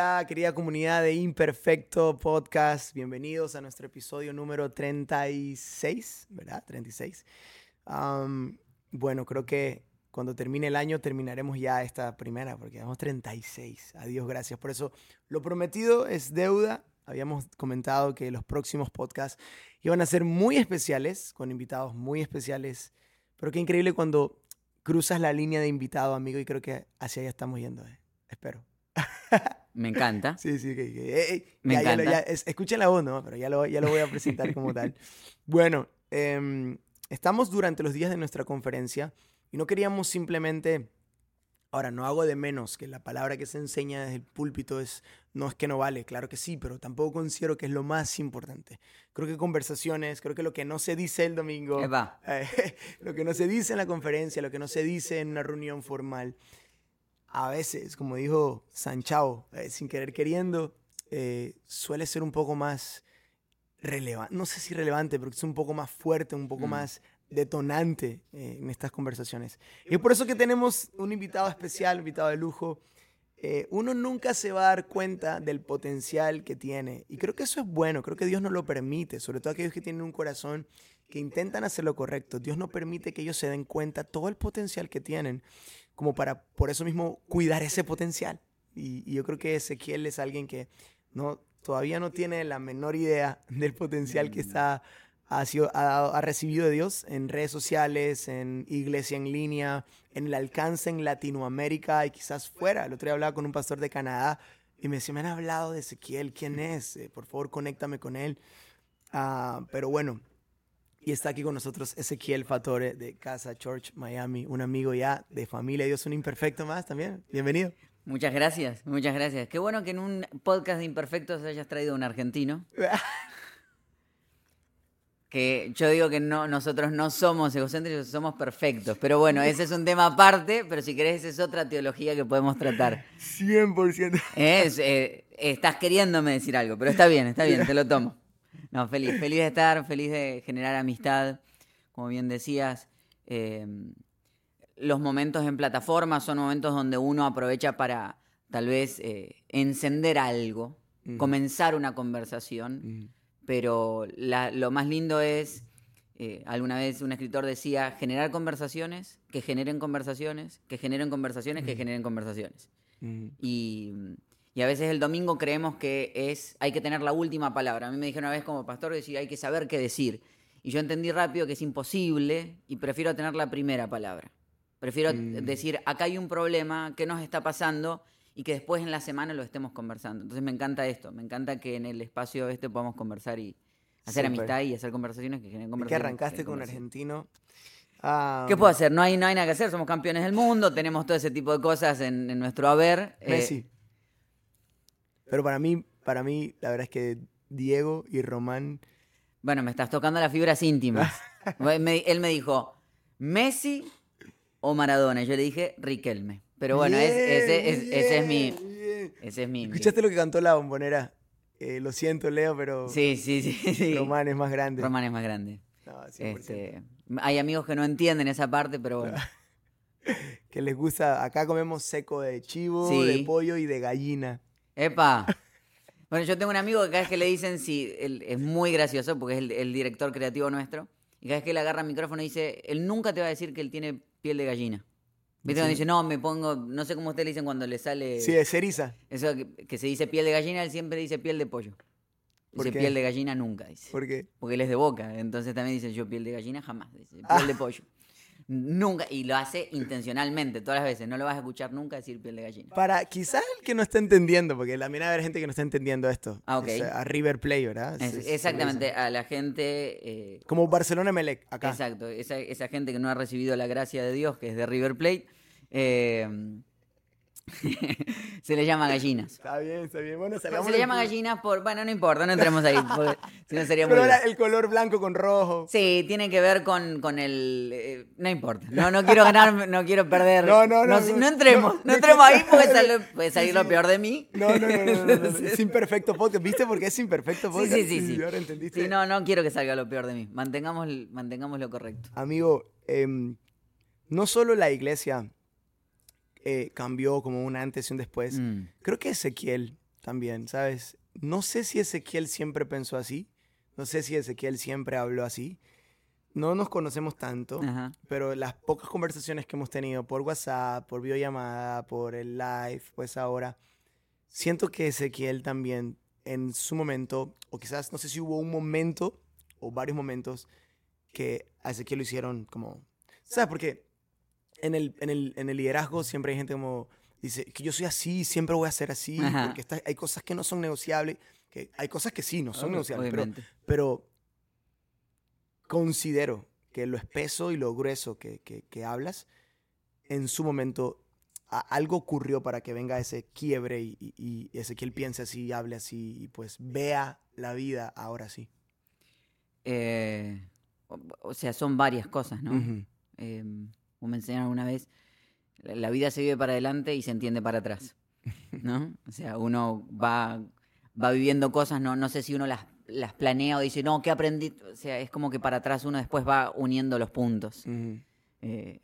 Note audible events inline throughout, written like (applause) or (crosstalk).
Hola, querida comunidad de Imperfecto Podcast. Bienvenidos a nuestro episodio número 36, ¿verdad? 36. Am, bueno, creo que cuando termine el año terminaremos ya esta primera, porque vamos 36. Adiós, gracias. Por eso, lo prometido es deuda. Habíamos comentado que los próximos podcasts iban a ser muy especiales, con invitados muy especiales. Pero qué increíble cuando cruzas la línea de invitado, amigo, y creo que hacia allá estamos yendo. eh. Espero. Me encanta. Sí, sí, que, que- Me ya, encanta. ya, es- escuchen la voz, ¿no? Pero ya lo, ya lo voy a presentar como tal. (laughs) Bueno, em, estamos durante los días de nuestra conferencia y no queríamos simplemente... Ahora, no hago de menos que la palabra que se enseña desde el púlpito es, no es que no vale, claro que sí, pero tampoco considero que es lo más importante. Creo que conversaciones, creo que lo que no se dice el domingo, eh, (laughs) lo que no se dice en la conferencia, lo que no se dice en una reunión formal, a veces, como dijo Sanchao, eh, sin querer queriendo, eh, suele ser un poco más relevante, no sé si relevante, pero es un poco más fuerte, un poco Mm. más detonante eh, en estas conversaciones. Y es por eso que tenemos un invitado especial, un invitado de lujo. Eh, uno nunca se va a dar cuenta del potencial que tiene. Y creo que eso es bueno, creo que Dios nos lo permite, sobre todo aquellos que tienen un corazón que intentan hacer lo correcto. Dios no permite que ellos se den cuenta todo el potencial que tienen, como para, por eso mismo, cuidar ese potencial. Y, y yo creo que Ezequiel es alguien que no, todavía no tiene la menor idea (laughs) del potencial que está, ha, sido, ha, ha recibido de Dios en redes sociales, en iglesia en línea, en el alcance en Latinoamérica y quizás fuera. El otro día hablaba con un pastor de Canadá y me decía, me han hablado de Ezequiel, ¿quién es? Eh, por favor, conéctame con él. Ah, pero bueno, y está aquí con nosotros Ezequiel Fatore de Casa Church Miami, un amigo ya de familia. Dios, un imperfecto más también. Bienvenido. muchas gracias, muchas gracias. Qué bueno que en un podcast de imperfectos hayas traído un argentino. (laughs) Que yo digo que no, nosotros no somos egocéntricos, somos perfectos. Pero bueno, ese es un tema aparte, pero si querés, esa es otra teología que podemos tratar. 100%. Es, eh, estás queriéndome decir algo, pero está bien, está bien, te lo tomo. No, feliz, feliz de estar, feliz de generar amistad. Como bien decías, eh, los momentos en plataforma son momentos donde uno aprovecha para tal vez eh, encender algo, Mm. comenzar una conversación, Mm, pero la- lo más lindo es, eh, alguna vez un escritor decía, generar conversaciones, que generen conversaciones, que generen conversaciones, que generen conversaciones. mm. Y, y a veces el domingo creemos que es hay que tener la última palabra. A mí me dijeron una vez como pastor decir hay que saber qué decir. Y yo entendí rápido que es imposible y prefiero tener la primera palabra. Prefiero Mm. decir acá hay un problema, qué nos está pasando y que después en la semana lo estemos conversando. Entonces me encanta esto, me encanta que en el espacio este podamos conversar y hacer amistad y hacer conversaciones que generen conversaciones. que arrancaste con un argentino. Ah, ¿Qué puedo hacer? No hay, no hay nada que hacer, somos campeones del mundo, tenemos todo ese tipo de cosas en, en nuestro haber. eh, Messi. Pero para mí, para mí, la verdad es que Diego y Román. Bueno, me estás tocando las fibras íntimas. (laughs) Me- él me dijo, ¿Messi o Maradona? Yo le dije, Riquelme. Pero bueno, es- ese, es, ese es mi... bien. Ese es mi... ¿Escuchaste lo que cantó la bombonera? Eh, lo siento, Leo, pero Sí, sí, sí. sí. Román es más grande. Román es más grande. No, 100%. Este, hay amigos que no entienden esa parte, pero bueno. (laughs) Que les gusta. Acá comemos seco de chivo, Sí. de pollo y de gallina. ¡Epa! Bueno, yo tengo un amigo que cada vez que le dicen, sí, él es muy gracioso porque es el, el director creativo nuestro, y cada vez que él agarra el micrófono dice, él nunca te va a decir que él tiene piel de gallina. ¿Viste cuando dice, no, me pongo, no sé cómo ustedes le dicen cuando le sale Sí, es ceriza. eso que, que se dice piel de gallina, él siempre dice piel de pollo. ¿Por Dice qué? piel de gallina nunca, dice. Porque Porque él es de boca, entonces también dice yo piel de gallina jamás, dice piel Ah. de pollo. Nunca, y lo hace (laughs) intencionalmente, todas las veces, no lo vas a escuchar nunca decir piel de gallina. para quizás el que no está entendiendo, porque también hay gente que no está entendiendo esto. Ah, ok. Es a River Play, ¿verdad? Es- Es- es- exactamente, a la gente... eh, Como Barcelona Melec, acá. Exacto, esa, esa gente que no ha recibido la gracia de Dios, que es de River Plate, eh, (laughs) se le llama gallinas. Está bien, está bien. Bueno, Se le llama gallinas por... Bueno, no importa, no entremos ahí, (laughs) porque si no sería muy... Pero era duro. el color blanco con rojo. Sí, tiene que ver con, con el... eh, no importa, no, no quiero ganar, no quiero perder. (laughs) No, no, no, No, no. entremos, No, entremos ahí porque sale- puede salir lo peor de mí. No, no, no, no, no, no, no, Es imperfecto podcast. ¿Viste por qué es imperfecto Sí, podcast? sí, sí, sí. Ahora entendiste. Sí, no, no quiero que salga lo peor de mí. Mantengamos, mantengamos lo correcto. Amigo, em, no solo la iglesia eh, cambió como un antes y un después. Mm. Creo que Ezequiel también, ¿sabes? No sé si Ezequiel siempre pensó así, no sé si Ezequiel siempre habló así. No nos conocemos tanto, Ajá. pero las pocas conversaciones que hemos tenido por WhatsApp, por videollamada, por el live, pues ahora, siento que Ezequiel también en su momento, o quizás no sé si hubo un momento o varios momentos que a Ezequiel lo hicieron como, ¿sabes? Porque en el, en el, en el liderazgo siempre hay gente como, dice, que yo soy así, siempre voy a ser así, Ajá. porque está- hay cosas que no son negociables, que hay cosas que sí no son Obvio- negociables, pero, pero considero que lo espeso y lo grueso que, que- que hablas, en su momento a- algo ocurrió para que venga ese quiebre y, y, y Ezequiel piense así, hable así y pues vea la vida ahora sí. Eh, o, o sea, son varias cosas, ¿no? Ujú. Eh, como me enseñaron alguna vez, la, vida se vive para adelante y se entiende para atrás, ¿no? O sea, uno va, va viviendo cosas, no, no sé si uno las, las planea o dice, no, ¿qué aprendí? O sea, es como que para atrás uno después va uniendo los puntos. Eh,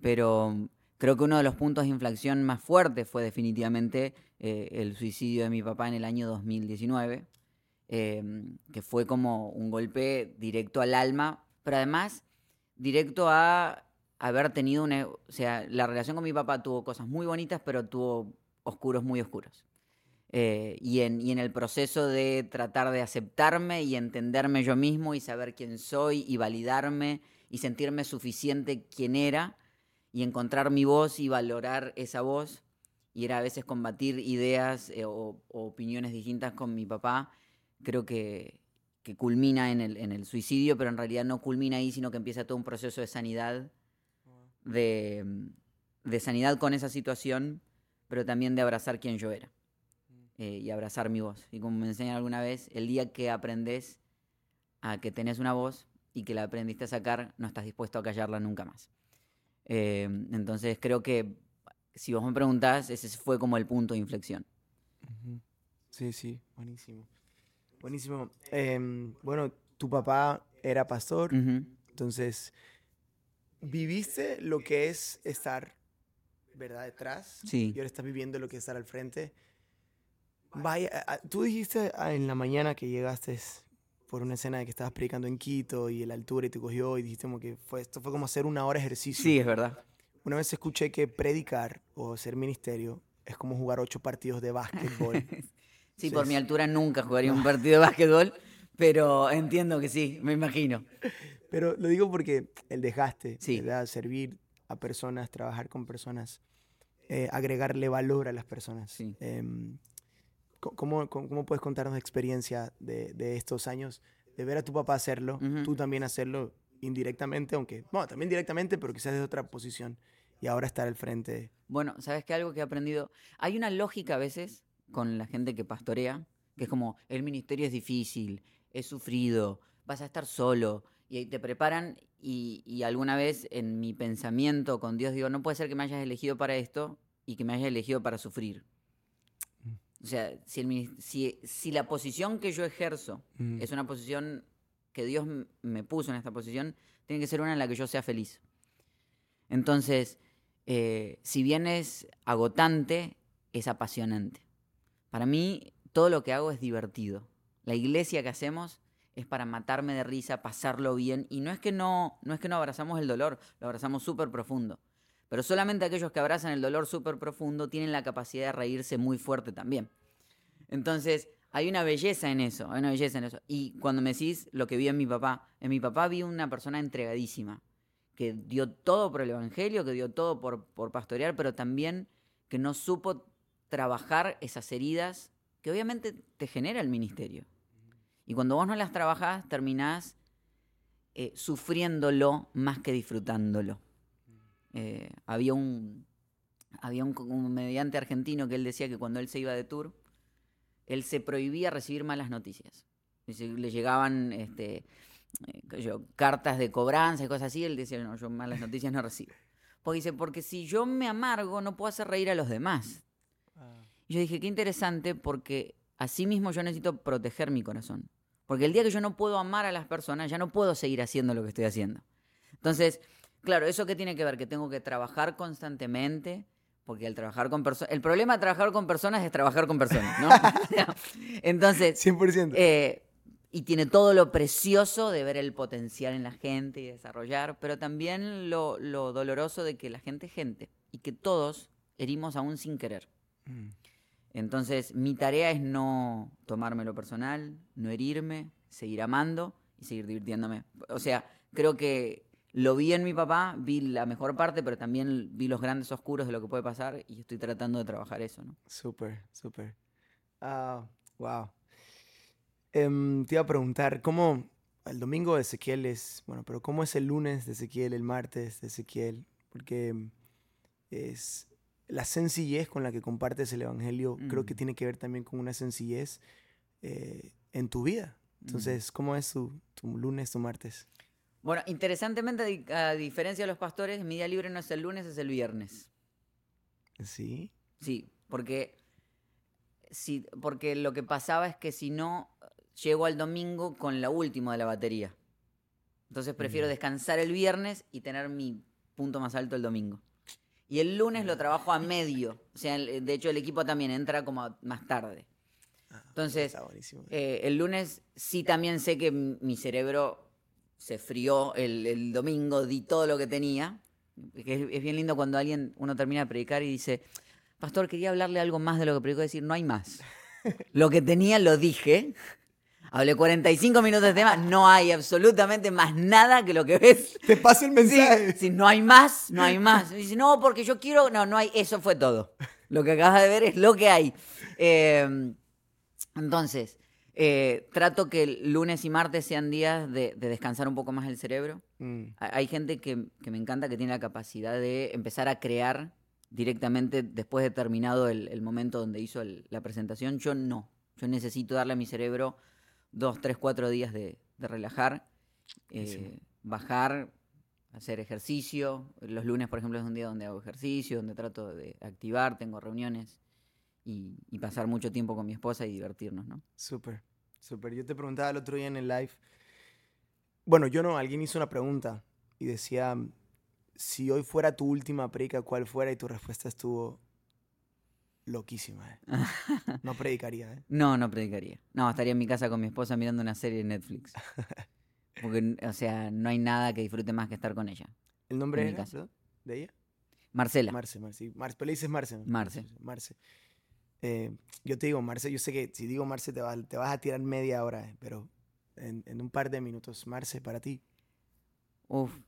pero creo que uno de los puntos de inflexión más fuertes fue definitivamente eh, el suicidio de mi papá en el año 2019, eh, que fue como un golpe directo al alma, pero además directo a haber tenido una... O sea, la relación con mi papá tuvo cosas muy bonitas, pero tuvo oscuros muy oscuros. Eh, y, en, y en el proceso de tratar de aceptarme y entenderme yo mismo y saber quién soy y validarme y sentirme suficiente quien era y encontrar mi voz y valorar esa voz y era a veces combatir ideas eh, o, o opiniones distintas con mi papá, creo que, que culmina en el, en el suicidio, pero en realidad no culmina ahí, sino que empieza todo un proceso de sanidad, de, de sanidad con esa situación, pero también de abrazar quien yo era eh, y abrazar mi voz. Y como me enseñan alguna vez, el día que aprendes a que tenés una voz y que la aprendiste a sacar, no estás dispuesto a callarla nunca más. Eh, entonces creo que si vos me preguntás, ese fue como el punto de inflexión. Sí, sí, buenísimo. Buenísimo. Em, bueno, tu papá era pastor, entonces, ¿viviste lo que es estar, verdad, detrás? Sí. Y ahora estás viviendo lo que es estar al frente. Vaya, tú dijiste ah, en la mañana que llegaste por una escena de que estabas predicando en Quito y la altura y te cogió y dijiste como que fue, esto fue como hacer una hora de ejercicio. Sí, es verdad. Una vez escuché que predicar o ser ministerio es como jugar ocho partidos de básquetbol. (laughs) Sí, por mi altura nunca jugaría un partido de básquetbol, pero entiendo que sí, me imagino. Pero lo digo porque el desgaste, Sí. ¿verdad? Servir a personas, trabajar con personas, eh, agregarle valor a las personas. Sí. Co- ¿cómo, cómo, cómo puedes contarnos experiencia de, de estos años de ver a tu papá hacerlo, Ujú. tú también hacerlo indirectamente, aunque, bueno, también directamente, pero quizás desde otra posición y ahora estar al frente? Bueno, ¿sabes qué? Algo que he aprendido. Hay una lógica a veces con la gente que pastorea, que es como, el ministerio es difícil, es sufrido, vas a estar solo, y ahí te preparan, y, y alguna vez en mi pensamiento con Dios digo, no puede ser que me hayas elegido para esto y que me hayas elegido para sufrir. O sea, si, el minis- si, si la posición que yo ejerzo Mm. es una posición que Dios me puso en esta posición, tiene que ser una en la que yo sea feliz. Entonces, eh, si bien es agotante, es apasionante. Para mí, todo lo que hago es divertido. La iglesia que hacemos es para matarme de risa, pasarlo bien. Y no es que no, no, es que no abrazamos el dolor, lo abrazamos súper profundo. Pero solamente aquellos que abrazan el dolor súper profundo tienen la capacidad de reírse muy fuerte también. Entonces, hay una belleza en eso, hay una belleza en eso. Y cuando me decís lo que vi en mi papá, en mi papá vi una persona entregadísima, que dio todo por el Evangelio, que dio todo por, por pastorear, pero también que no supo trabajar esas heridas que obviamente te genera el ministerio. Y cuando vos no las trabajás, terminás eh, sufriéndolo más que disfrutándolo. Eh, había un, había un comediante argentino que él decía que cuando él se iba de tour, él se prohibía recibir malas noticias. Le llegaban este, eh, yo, cartas de cobranza y cosas así, él decía, no, yo malas noticias no recibo. Porque dice, porque si yo me amargo, no puedo hacer reír a los demás. Y yo dije, qué interesante, porque así mismo yo necesito proteger mi corazón. Porque el día que yo no puedo amar a las personas, ya no puedo seguir haciendo lo que estoy haciendo. Entonces, claro, ¿eso qué tiene que ver? Que tengo que trabajar constantemente porque al trabajar con personas, el problema de trabajar con personas es trabajar con personas, ¿no? (laughs) Entonces, 100%. eh, y tiene todo lo precioso de ver el potencial en la gente y desarrollar, pero también lo, lo doloroso de que la gente es gente y que todos herimos aún sin querer. Mm, Entonces, mi tarea es no tomármelo personal, no herirme, seguir amando y seguir divirtiéndome. O sea, creo que lo vi en mi papá, vi la mejor parte, pero también vi los grandes oscuros de lo que puede pasar y estoy tratando de trabajar eso, ¿no? Súper, súper. Ah, wow. Em, te iba a preguntar, ¿cómo el domingo de Ezequiel es, bueno, pero cómo es el lunes de Ezequiel, el martes de Ezequiel? Porque em, es la sencillez con la que compartes el Evangelio, creo que Mm. tiene que ver también con una sencillez eh, en tu vida. Entonces, ¿cómo es tu, tu lunes, tu martes? Bueno, interesantemente, a di- a diferencia de los pastores, mi día libre no es el lunes, es el viernes. Sí. Sí, porque, sí, porque lo que pasaba es que si no, llego al domingo con la última de la batería. Entonces prefiero Mm. descansar el viernes y tener mi punto más alto el domingo. Y el lunes lo trabajo a medio. O sea, el- de hecho el equipo también entra como más tarde. Ah, Entonces, eh, el lunes sí también sé que mi cerebro se frió el, el domingo, di todo lo que tenía. Que es, es bien lindo cuando alguien, uno termina de predicar y dice, pastor, quería hablarle algo más de lo que predicó, decir, no hay más. (laughs) Lo que tenía lo dije. Hablé 45 minutos de tema, no hay absolutamente más nada que lo que ves. Te paso el mensaje. sí, no hay más, no hay más. Y dice, no, porque yo quiero. No, no hay. Eso fue todo. Lo que acabas de ver es lo que hay. Eh, entonces, eh, trato que el lunes y martes sean días de, de descansar un poco más el cerebro. Mm, Ha- Hay gente que, que me encanta que tiene la capacidad de empezar a crear directamente después de terminado el, el momento donde hizo el- la presentación. Yo no. Yo necesito darle a mi cerebro dos, tres, cuatro días de, de relajar, eh, bajar, hacer ejercicio. Los lunes, por ejemplo, es un día donde hago ejercicio, donde trato de activar, tengo reuniones y, y pasar mucho tiempo con mi esposa y divertirnos, ¿no? Súper, súper. Yo te preguntaba el otro día en el live. Bueno, yo no, alguien hizo una pregunta y decía, si hoy fuera tu última predica, ¿cuál fuera? Y tu respuesta estuvo loquísima. ¿eh? (laughs) No predicaría, ¿eh? No, no predicaría. No, estaría en mi casa con mi esposa mirando una serie de Netflix. (laughs) Porque, o sea, no hay nada que disfrute más que estar con ella. ¿El nombre era, casa. perdón, de ella? Marcela. Marce, Marce. Marce, pero le dices Marce. ¿no? Marce. Marce. Eh, yo te digo Marce, yo sé que si digo Marce te, va- te vas a tirar media hora, eh, pero en, en un par de minutos, Marce, para ti. Uf,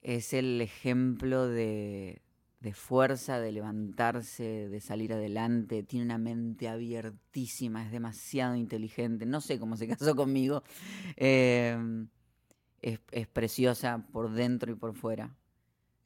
es el ejemplo de, de fuerza, de levantarse, de salir adelante. Tiene una mente abiertísima, es demasiado inteligente. No sé cómo se (laughs) casó conmigo. Eh, es, es preciosa por dentro y por fuera.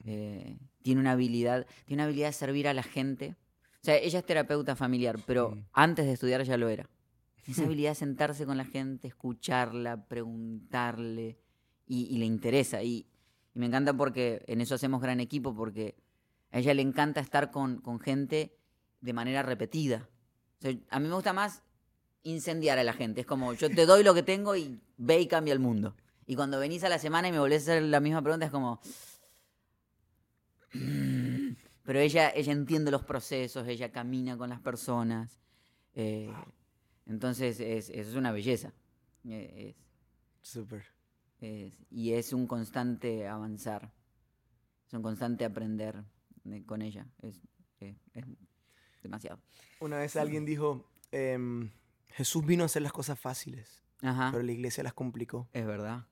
Eh, tiene una habilidad, tiene una habilidad de servir a la gente. O sea, ella es terapeuta familiar, pero antes de estudiar ya lo era. (laughs) Esa habilidad de sentarse con la gente, escucharla, preguntarle, y, y le interesa. Y, y me encanta porque en eso hacemos gran equipo, porque a ella le encanta estar con, con gente de manera repetida. O sea, a mí me gusta más incendiar a la gente. Es como, yo te doy lo que tengo y ve y cambia el mundo. Y cuando venís a la semana y me volvés a hacer la misma pregunta, es como... (sniffs) Pero ella, ella entiende los procesos, ella camina con las personas. eh, entonces, es, es una belleza. Eh, es- Súper. es- y es un constante avanzar, es un constante aprender eh, con ella. Es, es demasiado. Una vez alguien dijo, em, Jesús vino a hacer las cosas fáciles, Ajá, pero la iglesia las complicó. es verdad.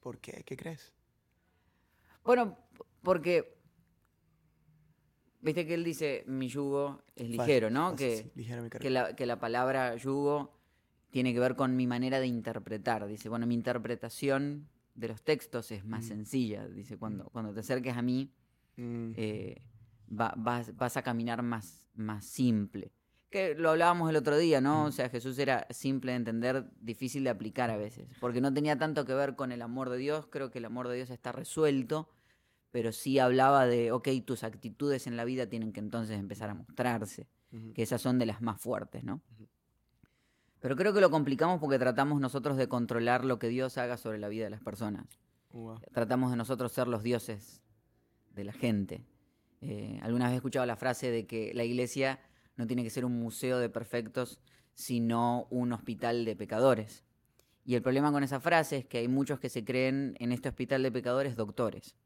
¿Por qué? ¿Qué crees? Bueno, porque, viste que él dice, mi yugo es ligero, ¿no? Fácil, Que, sí, ligero mi que, la, que la palabra yugo tiene que ver con mi manera de interpretar. Dice, bueno, mi interpretación de los textos es más Mm. sencilla. Dice, cuando, cuando te acerques a mí, Mm, eh, va- vas, vas a caminar más, más simple. Que lo hablábamos el otro día, ¿no? O sea, Jesús era simple de entender, difícil de aplicar a veces, porque no tenía tanto que ver con el amor de Dios, creo que el amor de Dios está resuelto, pero sí hablaba de, ok, tus actitudes en la vida tienen que entonces empezar a mostrarse, que esas son de las más fuertes, ¿no? Pero creo que lo complicamos porque tratamos nosotros de controlar lo que Dios haga sobre la vida de las personas Wow. tratamos de nosotros ser los dioses de la gente. Eh, algunas vez he escuchado la frase de que la iglesia no tiene que ser un museo de perfectos, sino un hospital de pecadores. Y el problema con esa frase es que hay muchos que se creen en este hospital de pecadores doctores.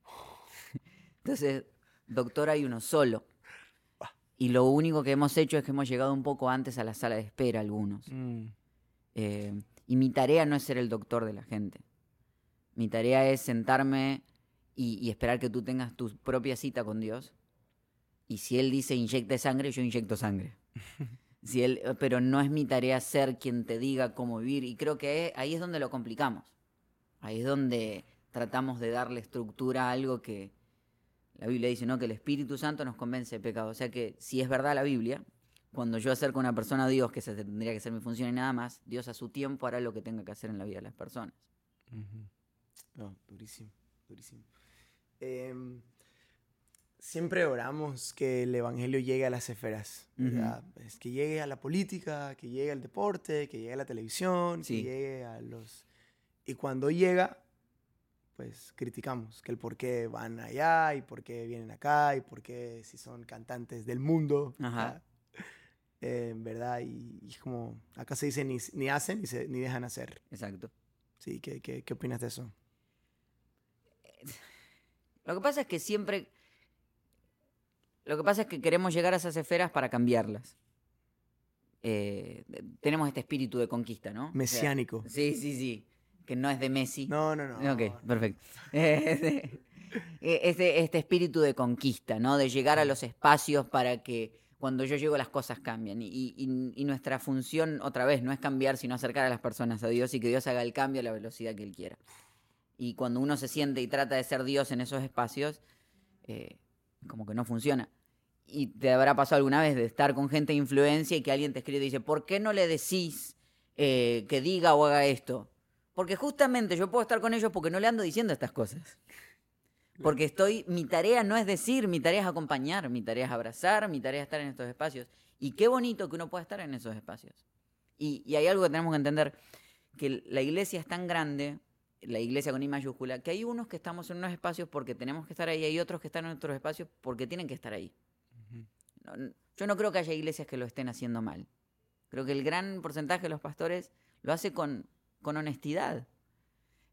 (laughs) Entonces, doctor hay uno solo. Y lo único que hemos hecho es que hemos llegado un poco antes a la sala de espera algunos. Mm. Eh, y mi tarea no es ser el doctor de la gente. Mi tarea es sentarme y, y esperar que tú tengas tu propia cita con Dios. Y si Él dice inyecte sangre, yo inyecto sangre. (laughs) Si él, pero no es mi tarea ser quien te diga cómo vivir. Y creo que ahí es donde lo complicamos. Ahí es donde tratamos de darle estructura a algo que la Biblia dice, ¿no? Que el Espíritu Santo nos convence de pecado. O sea que si es verdad la Biblia, cuando yo acerco a una persona a Dios, que esa tendría que ser mi función y nada más, Dios a su tiempo hará lo que tenga que hacer en la vida de las personas. No, durísimo, durísimo. Em, siempre oramos que el Evangelio llegue a las esferas. Es que llegue a la política, que llegue al deporte, que llegue a la televisión, Sí. que llegue a los... Y cuando llega, pues criticamos que el por qué van allá y por qué vienen acá y por qué si son cantantes del mundo. Ajá. ¿verdad? Eh, ¿verdad? Y, y como, acá se dice ni, ni hacen ni, se- ni dejan hacer. Exacto. Sí, ¿qué, qué, qué opinas de eso? Lo que pasa es que siempre... Lo que pasa es que queremos llegar a esas esferas para cambiarlas. Eh, tenemos este espíritu de conquista, ¿no? O sea, Mesiánico. sí, sí, sí. Que no es de Messi. No, no, no. Ok, perfecto. (laughs) Eh, Este, este espíritu de conquista, ¿no? De llegar a los espacios para que cuando yo llego las cosas cambien. Y, y- y nuestra función, otra vez, no es cambiar, sino acercar a las personas a Dios y que Dios haga el cambio a la velocidad que Él quiera. Y cuando uno se siente y trata de ser Dios en esos espacios, eh, como que no funciona. Y te habrá pasado alguna vez de estar con gente de influencia y que alguien te escribe y dice, ¿por qué no le decís eh, que diga o haga esto? Porque justamente yo puedo estar con ellos porque no le ando diciendo estas cosas. Porque estoy, mi tarea no es decir, mi tarea es acompañar, mi tarea es abrazar, mi tarea es estar en estos espacios. Y qué bonito que uno pueda estar en esos espacios. Y, y hay algo que tenemos que entender, que la iglesia es tan grande, la iglesia con I mayúscula, que hay unos que estamos en unos espacios porque tenemos que estar ahí, hay otros que están en otros espacios porque tienen que estar ahí. Yo no creo que haya iglesias que lo estén haciendo mal. Creo que el gran porcentaje de los pastores lo hace con, con honestidad.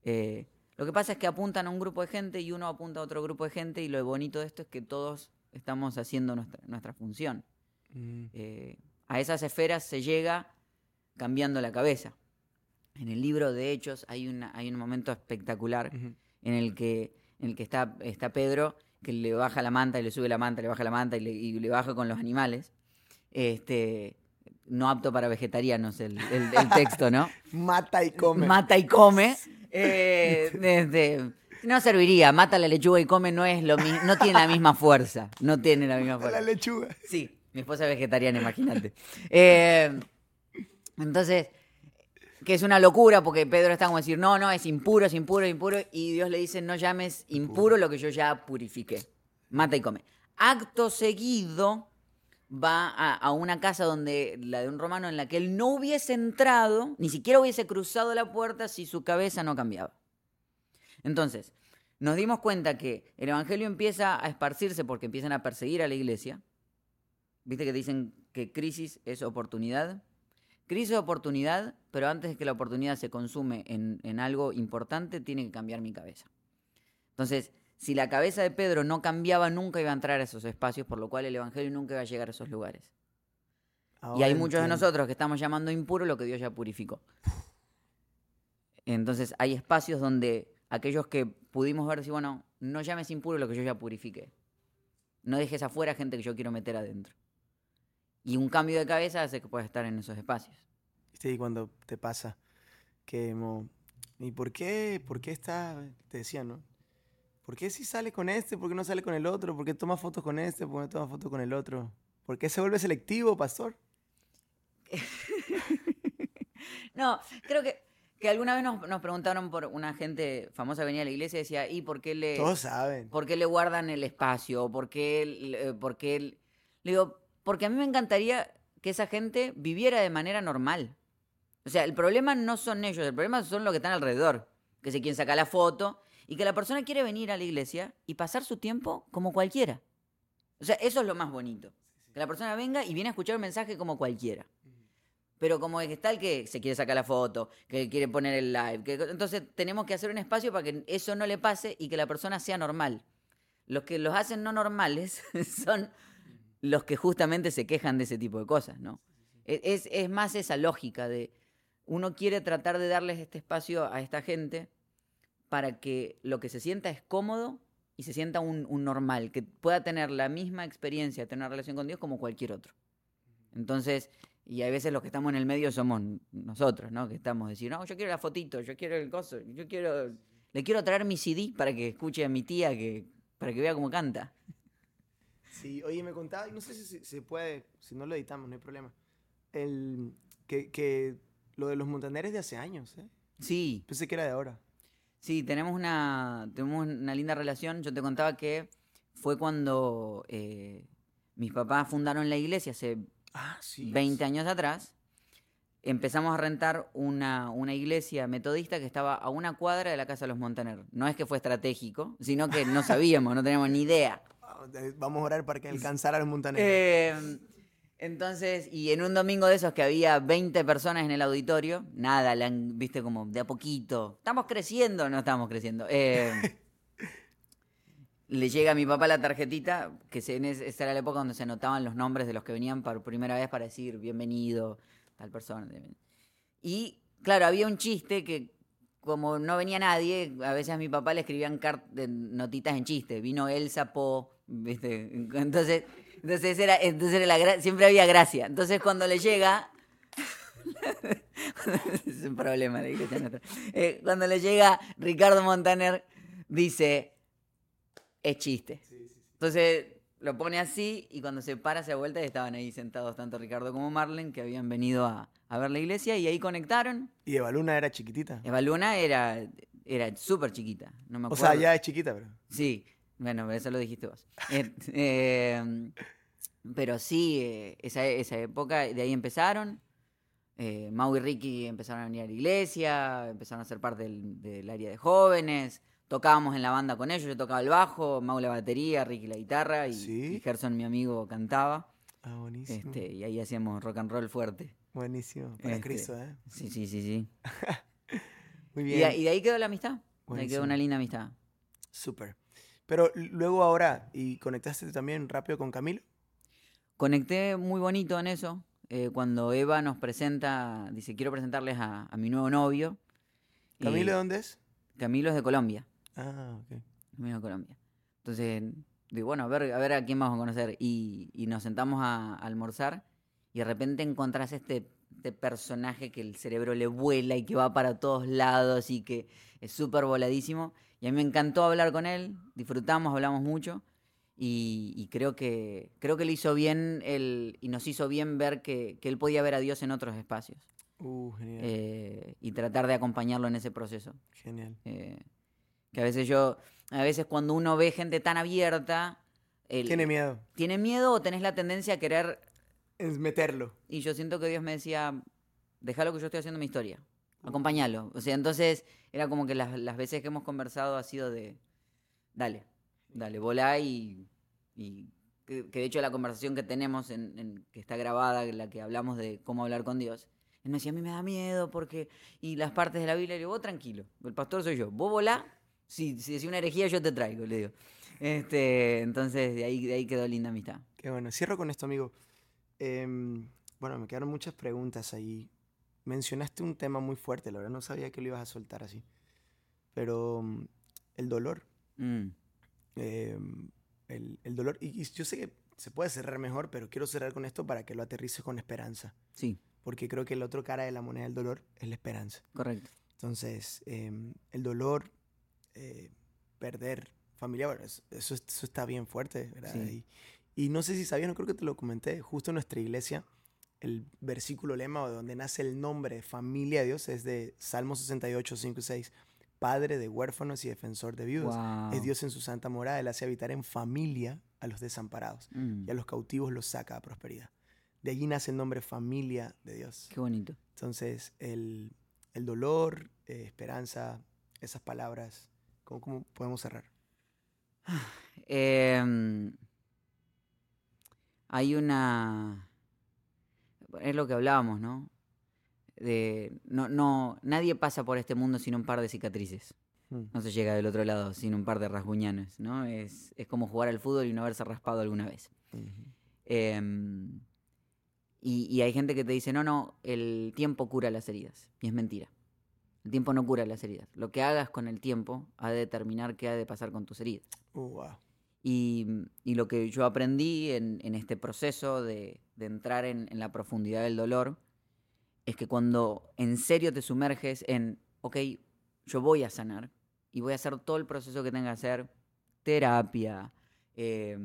Eh, lo que pasa es que apuntan a un grupo de gente y uno apunta a otro grupo de gente y lo bonito de esto es que todos estamos haciendo nuestra, nuestra función. Mm, Eh, a esas esferas se llega cambiando la cabeza. En el libro de Hechos hay, una, hay un momento espectacular en el que, en el que está, está Pedro, que le baja la manta y le sube la manta, le baja la manta y le, y le baja con los animales. Este, no apto para vegetarianos el, el- el texto, ¿no? (laughs) Mata y come. Mata y come. Eh, este, no serviría, mata la lechuga y come no es lo mi- no tiene la misma fuerza. No tiene la misma fuerza. la lechuga. Sí, mi esposa es vegetariana, imagínate. Eh, entonces, que es una locura porque Pedro está como decir, no, no, es impuro, es impuro, es impuro. Y Dios le dice, no llames impuro lo que yo ya purifiqué. Mata y come. Acto seguido va a, a una casa donde la de un romano en la que él no hubiese entrado, ni siquiera hubiese cruzado la puerta si su cabeza no cambiaba. Entonces, nos dimos cuenta que el evangelio empieza a esparcirse porque empiezan a perseguir a la iglesia. ¿Viste que dicen que crisis es oportunidad? Crisis es oportunidad, pero antes de que la oportunidad se consume en, en algo importante, tiene que cambiar mi cabeza. Entonces, si la cabeza de Pedro no cambiaba, nunca iba a entrar a esos espacios, por lo cual el Evangelio nunca iba a llegar a esos lugares. y hay muchos de nosotros que estamos llamando impuro lo que Dios ya purificó. Entonces, hay espacios donde aquellos que pudimos ver, decir, bueno, no llames impuro lo que yo ya purifiqué. No dejes afuera gente que yo quiero meter adentro. Y un cambio de cabeza hace que puedas estar en esos espacios. Y cuando te pasa que, mo, ¿y por qué? ¿Por qué está? Te decía, ¿no? ¿Por qué si sale con este? ¿Por qué no sale con el otro? ¿Por qué toma fotos con este? ¿Por qué no toma fotos con el otro? ¿Por qué se vuelve selectivo, pastor? (laughs) No, creo que, que alguna vez nos, nos preguntaron por una gente famosa que venía a la iglesia y decía, ¿y por qué le, Todos saben. por qué le guardan el espacio? ¿Por qué, el- eh, por qué el-?" Le digo, porque a mí me encantaría que esa gente viviera de manera normal. O sea, el problema no son ellos, el problema son los que están alrededor. Que se quieren sacar la foto y que la persona quiere venir a la iglesia y pasar su tiempo como cualquiera. O sea, eso es lo más bonito. Que la persona venga y viene a escuchar un mensaje como cualquiera. Pero como es que está el que se quiere sacar la foto, que quiere poner el live. entonces tenemos que hacer un espacio para que eso no le pase y que la persona sea normal. Los que los hacen no normales (laughs) son los que justamente se quejan de ese tipo de cosas, ¿no? Es, es más esa lógica de uno quiere tratar de darles este espacio a esta gente para que lo que se sienta es cómodo y se sienta un, un normal, que pueda tener la misma experiencia, tener una relación con Dios como cualquier otro. Entonces, y a veces los que estamos en el medio somos nosotros, ¿no? Que estamos diciendo, no, yo quiero la fotito, yo quiero el coso, yo quiero, le quiero traer mi CD para que escuche a mi tía, que, para que vea cómo canta. Sí, oye, me contaba, y no sé si se- puede, si no lo editamos, no hay problema. El, que, que lo de los montaneros de hace años, ¿eh? Sí, Pensé que era de ahora. Sí, tenemos una, tenemos una linda relación. Yo te contaba que fue cuando eh, mis papás fundaron la iglesia hace Ah, sí. 20 años atrás. Empezamos a rentar una, una iglesia metodista que estaba a una cuadra de la casa de los Montaner. No es que fue estratégico, sino que no sabíamos, no teníamos ni idea. Vamos a orar para que alcanzara a los montaneros. Eh, entonces, y en un domingo de esos que había 20 personas en el auditorio, nada, la han- viste como de a poquito. Estamos creciendo, no estamos creciendo. Eh, le llega a mi papá la tarjetita, que se, en esa era la época donde se anotaban los nombres de los que venían por primera vez para decir bienvenido, tal persona. Y claro, había un chiste que como no venía nadie, a veces a mi papá le escribían notitas en chiste. Vino Elsa Po, ¿viste? Entonces, entonces, era, entonces era la siempre había gracia. Entonces cuando le llega... (laughs) es un problema la iglesia nuestra. Eh, cuando le llega Ricardo Montaner, dice, es chiste. Entonces lo pone así y cuando se para, se vuelta y estaban ahí sentados tanto Ricardo como Marlen, que habían venido a, a ver la iglesia y ahí conectaron. Y Eva Luna era chiquitita. Eva Luna era, era súper chiquita, no me O sea, ya es chiquita, pero. Sí, bueno, eso lo dijiste vos. (laughs) Eh, eh, pero sí, eh, esa, esa época, de ahí empezaron. Eh, Mau y Ricky empezaron a venir a la iglesia, empezaron a ser parte del, del área de jóvenes. Tocábamos en la banda con ellos, yo tocaba el bajo, Mau la batería, Ricky la guitarra y, Sí. y Gerson, mi amigo, cantaba. Ah, buenísimo. Este, y ahí hacíamos rock and roll fuerte. Buenísimo. Para Este, Cristo, ¿eh? Sí, sí, sí, sí. (laughs) Muy Y, bien. de- y de ahí quedó la amistad. De ahí quedó una linda amistad. Súper. Pero luego ahora, ¿y conectaste también rápido con Camilo? Conecté muy bonito en eso. eh, cuando Eva nos presenta, dice, quiero presentarles a, a mi nuevo novio. ¿Camilo de dónde es? Camilo es de Colombia. Ah, ok. Camilo de Colombia. Entonces, digo, bueno, a ver, a ver a quién vamos a conocer. Y, y nos sentamos a, a almorzar y de repente encontrás este, este personaje que el cerebro le vuela y que va para todos lados y que es súper voladísimo. Y a mí me encantó hablar con él, disfrutamos, hablamos mucho. Y, y creo que creo que le hizo bien el, y nos hizo bien ver que, que él podía ver a Dios en otros espacios Uh, genial. eh, y tratar de acompañarlo en ese proceso. Genial. Eh, que a veces yo, a veces cuando uno ve gente tan abierta, el- Tiene miedo. tiene miedo o tenés la tendencia a querer, Es meterlo. y yo siento que Dios me decía, déjalo que yo estoy haciendo mi historia, acompáñalo. O sea, entonces era como que las, las veces que hemos conversado ha sido de, dale, dale, volá y, y que, que de hecho la conversación que tenemos, en, en- que está grabada, en la que hablamos de cómo hablar con Dios, él me decía, a mí me da miedo porque, y las partes de la Biblia, le digo, vos tranquilo, el pastor soy yo, vos volá, si, si decís una herejía yo te traigo, le digo. Este, entonces de ahí, de ahí quedó linda amistad. Qué bueno. Cierro con esto, amigo. Em, bueno, me quedaron muchas preguntas ahí. Mencionaste un tema muy fuerte, la verdad no sabía que lo ibas a soltar así. Pero mm, el dolor. Mm, em, el, el dolor. Y, y yo sé que se puede cerrar mejor, pero quiero cerrar con esto para que lo aterrices con esperanza. sí, Porque creo que la otra cara de la moneda del dolor es la esperanza. correcto. Entonces, em, el dolor, eh, perder familia, bueno, eso, eso, eso está bien fuerte, ¿verdad? Sí. Y, y no sé si sabías, no creo que te lo comenté, justo en nuestra iglesia, el versículo lema o de donde nace el nombre familia de Dios es de Salmo 68, 5 y 6. Padre de huérfanos y defensor de viudas. Wow. Es Dios en su santa morada, Él hace habitar en familia a los desamparados Mm, y a los cautivos los saca a prosperidad. De allí nace el nombre familia de Dios. qué bonito. Entonces, el, el dolor, eh, esperanza, esas palabras, ¿cómo, cómo podemos cerrar? Em, hay una... Es lo que hablábamos, ¿no? De, no, no, nadie pasa por este mundo sin un par de cicatrices. Mm. No se llega del otro lado sin un par de rasguñanes, ¿no? Es, es como jugar al fútbol y no haberse raspado alguna vez. Em, y, y hay gente que te dice, no, no, el tiempo cura las heridas. Y es mentira. El tiempo no cura las heridas. Lo que hagas con el tiempo ha de determinar qué ha de pasar con tus heridas. Uh, wow. Y, y lo que yo aprendí en, en este proceso de, de entrar en, en la profundidad del dolor es que cuando en serio te sumerges en, ok, yo voy a sanar y voy a hacer todo el proceso que tenga que hacer, terapia, eh,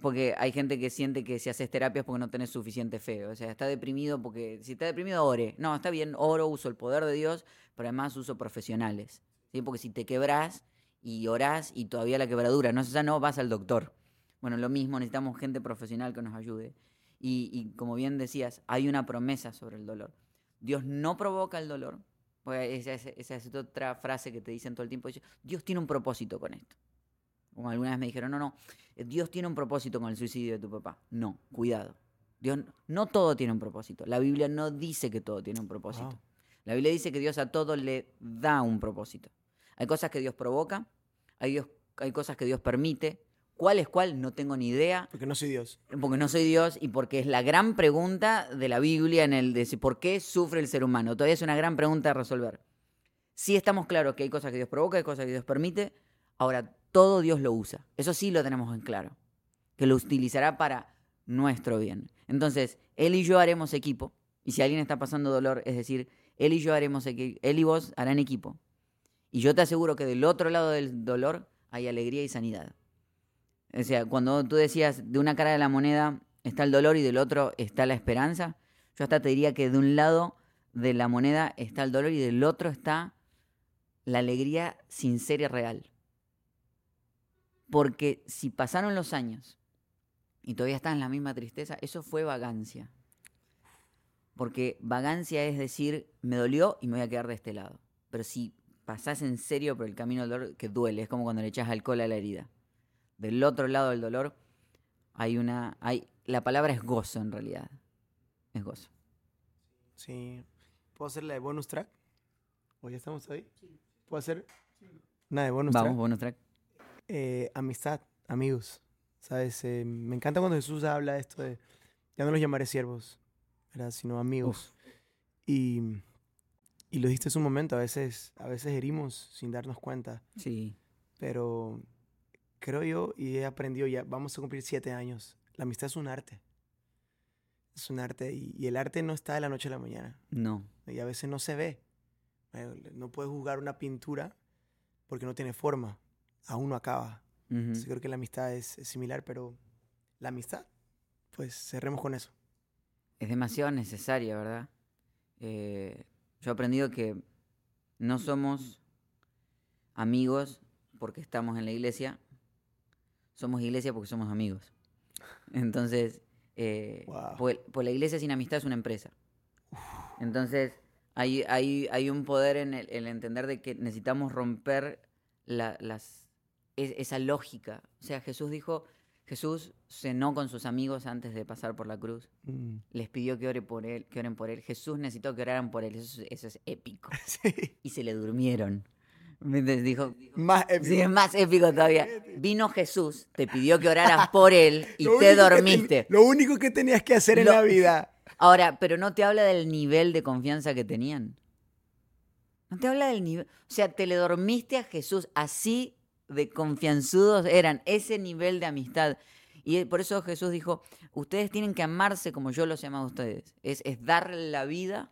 porque hay gente que siente que si haces terapia es porque no tenés suficiente fe, o sea, está deprimido porque si está deprimido ore, no, está bien, oro, uso el poder de Dios, pero además uso profesionales, ¿sí? porque si te quebrás y orás y todavía la quebradura no se sanó, vas al doctor. Bueno, lo mismo, necesitamos gente profesional que nos ayude. Y, y como bien decías, hay una promesa sobre el dolor. Dios no provoca el dolor. porque Esa, es- esa es otra frase que te dicen todo el tiempo. Dios tiene un propósito con esto. Como alguna vez me dijeron, no, no, Dios tiene un propósito con el suicidio de tu papá. No, cuidado. Dios, no todo tiene un propósito. La Biblia no dice que todo tiene un propósito. Wow. La Biblia dice que Dios a todo le da un propósito. Hay cosas que Dios provoca, hay, Dios- hay cosas que Dios permite. ¿Cuál es cuál? No tengo ni idea, Porque no soy Dios. porque no soy Dios y porque es la gran pregunta de la Biblia en el de si- por qué sufre el ser humano. Todavía es una gran pregunta a resolver. Sí estamos claros que hay cosas que Dios provoca, hay cosas que Dios permite. Ahora, todo Dios lo usa. Eso sí lo tenemos en claro. Que lo utilizará para nuestro bien. Entonces, Él y yo haremos equipo. Y si alguien está pasando dolor, es decir, Él y yo haremos equipo. Él y vos harán equipo. Y yo te aseguro que del otro lado del dolor hay alegría y sanidad. O sea, cuando tú decías de una cara de la moneda está el dolor y del otro está la esperanza, yo hasta te diría que de un lado de la moneda está el dolor y del otro está la alegría sincera y real. Porque si pasaron los años y todavía estás en la misma tristeza, eso fue vagancia. Porque vagancia es decir, me dolió y me voy a quedar de este lado. Pero si pasás en serio por el camino del dolor, que duele, es como cuando le echas alcohol a la herida. Del otro lado del dolor hay una... Hay, la palabra es gozo en realidad. Es gozo. Sí. ¿Puedo hacer la de bonus track? ¿O ya estamos ahí? ¿Puedo hacer una de bonus Vamos, track? bonus track. Eh, amistad, amigos. ¿Sabes? Eh, me encanta cuando Jesús habla esto de, ya no los llamaré siervos, ¿verdad? Sino amigos. Y, y lo dijiste hace un momento, a veces, a veces herimos sin darnos cuenta, Sí. pero creo yo y he aprendido ya, vamos a cumplir siete años, la amistad es un arte. Es un arte y, y el arte no está de la noche a la mañana No. y a veces no se ve. Eh, No puedes jugar una pintura porque no tiene forma, aún no acaba. Ujú. Sí, creo que la amistad es, es similar, pero la amistad, pues cerremos con eso. Es demasiado necesaria, ¿verdad? Eh, yo he aprendido que no somos amigos porque estamos en la iglesia, somos iglesia porque somos amigos. Entonces, eh, Wow. pues, pues la iglesia sin amistad es una empresa. Entonces, hay, hay, hay un poder en el, el entender de que necesitamos romper la- las, es- esa lógica. O sea, Jesús dijo, Jesús cenó con sus amigos antes de pasar por la cruz. Mm. Les pidió que, ore por él, que oren por él. Jesús necesitó que oraran por él. Eso, es- eso es épico. (laughs) Sí. Y se le durmieron. Dijo, Más épico. sí, es más épico todavía. (laughs) Vino Jesús, te pidió que oraras por él (laughs) y te dormiste. lo único que tenías que hacer en la vida. Ahora, pero no te habla del nivel de confianza que tenían. No te habla del nivel. O sea, te le dormiste a Jesús. Así de confianzudos eran. Ese nivel de amistad. Y por eso Jesús dijo: Ustedes tienen que amarse como yo los he amado a ustedes. Es, es dar la vida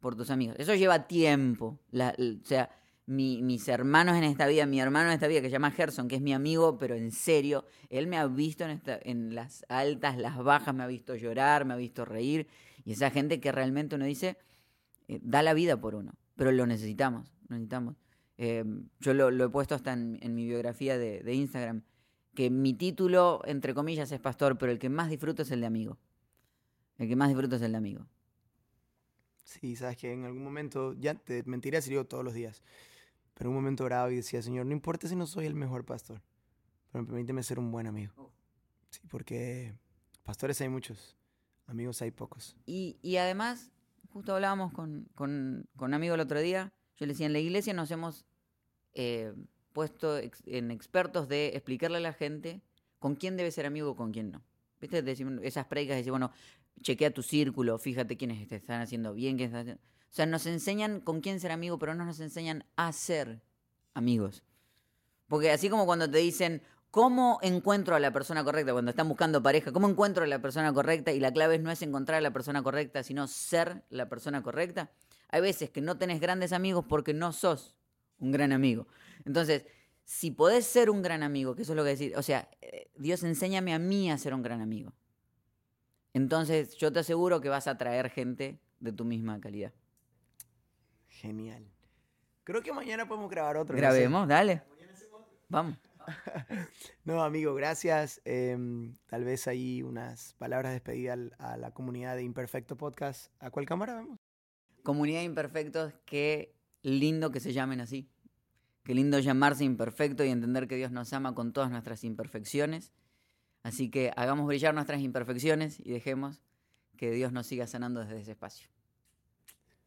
por tus amigos. Eso lleva tiempo. O sea, mi- mis hermanos en esta vida, mi hermano en esta vida que se llama Gerson, que es mi amigo, pero en serio, él me ha visto en, esta- en las altas, las bajas, me ha visto llorar, me ha visto reír. Y esa gente que realmente uno dice, eh, da la vida por uno, pero lo necesitamos, necesitamos. Eh, yo lo, lo he puesto hasta en, en mi biografía de, de Instagram, que mi título, entre comillas, es pastor, pero el que más disfruto es el de amigo. El que más disfruto es el de amigo. Sí, sabes que en algún momento, ya te mentiría si digo todos los días, pero en un momento oraba y decía, Señor, no importa si no soy el mejor pastor, pero permíteme ser un buen amigo. Uf. Sí, porque, Pastores hay muchos, amigos hay pocos. Y, y además, justo hablábamos con, con, con un amigo el otro día, yo le decía, en la iglesia nos hemos eh, puesto en expertos de explicarle a la gente con quién debe ser amigo con quién no. ¿Viste? Decimos- esas predicas de decir, bueno, chequea tu círculo, fíjate quiénes están haciendo bien, quiénes están haciendo... O sea, nos enseñan con quién ser amigo, pero no nos enseñan a ser amigos. Porque así como cuando te dicen, ¿cómo encuentro a la persona correcta? Cuando están buscando pareja, ¿cómo encuentro a la persona correcta? Y la clave no es encontrar a la persona correcta, sino ser la persona correcta. Hay veces que no tenés grandes amigos porque no sos un gran amigo. Entonces, si podés ser un gran amigo, que eso es lo que decir, o sea, eh, Dios enséñame a mí a ser un gran amigo. Entonces, yo te aseguro que vas a atraer gente de tu misma calidad. Genial. Creo que mañana podemos grabar otro. no sé. Grabemos, dale. Vamos. (laughs) No, amigo, gracias. Em, tal vez ahí unas palabras de despedida a la comunidad de Imperfecto Podcast. ¿A cuál cámara vemos? Comunidad de imperfectos, qué lindo que se llamen así. Qué lindo llamarse imperfecto y entender que Dios nos ama con todas nuestras imperfecciones. Así que hagamos brillar nuestras imperfecciones y dejemos que Dios nos siga sanando desde ese espacio.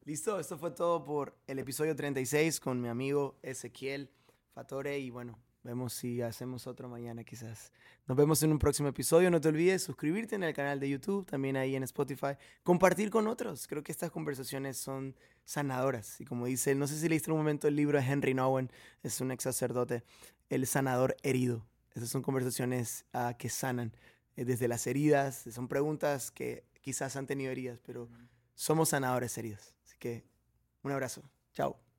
Listo, esto fue todo por el episodio 36 con mi amigo Ezequiel Fatore y bueno, vemos si hacemos otro mañana quizás. Nos vemos en un próximo episodio. No te olvides suscribirte en el canal de YouTube, también ahí en Spotify, compartir con otros. Creo que estas conversaciones son sanadoras y como dice, no sé si leíste en un momento el libro de Henry Nowen, es un ex sacerdote, El sanador herido. Esas son conversaciones ah, que sanan eh, desde las heridas, son preguntas que quizás han tenido heridas, pero somos sanadores heridos. Así que un abrazo. Chao.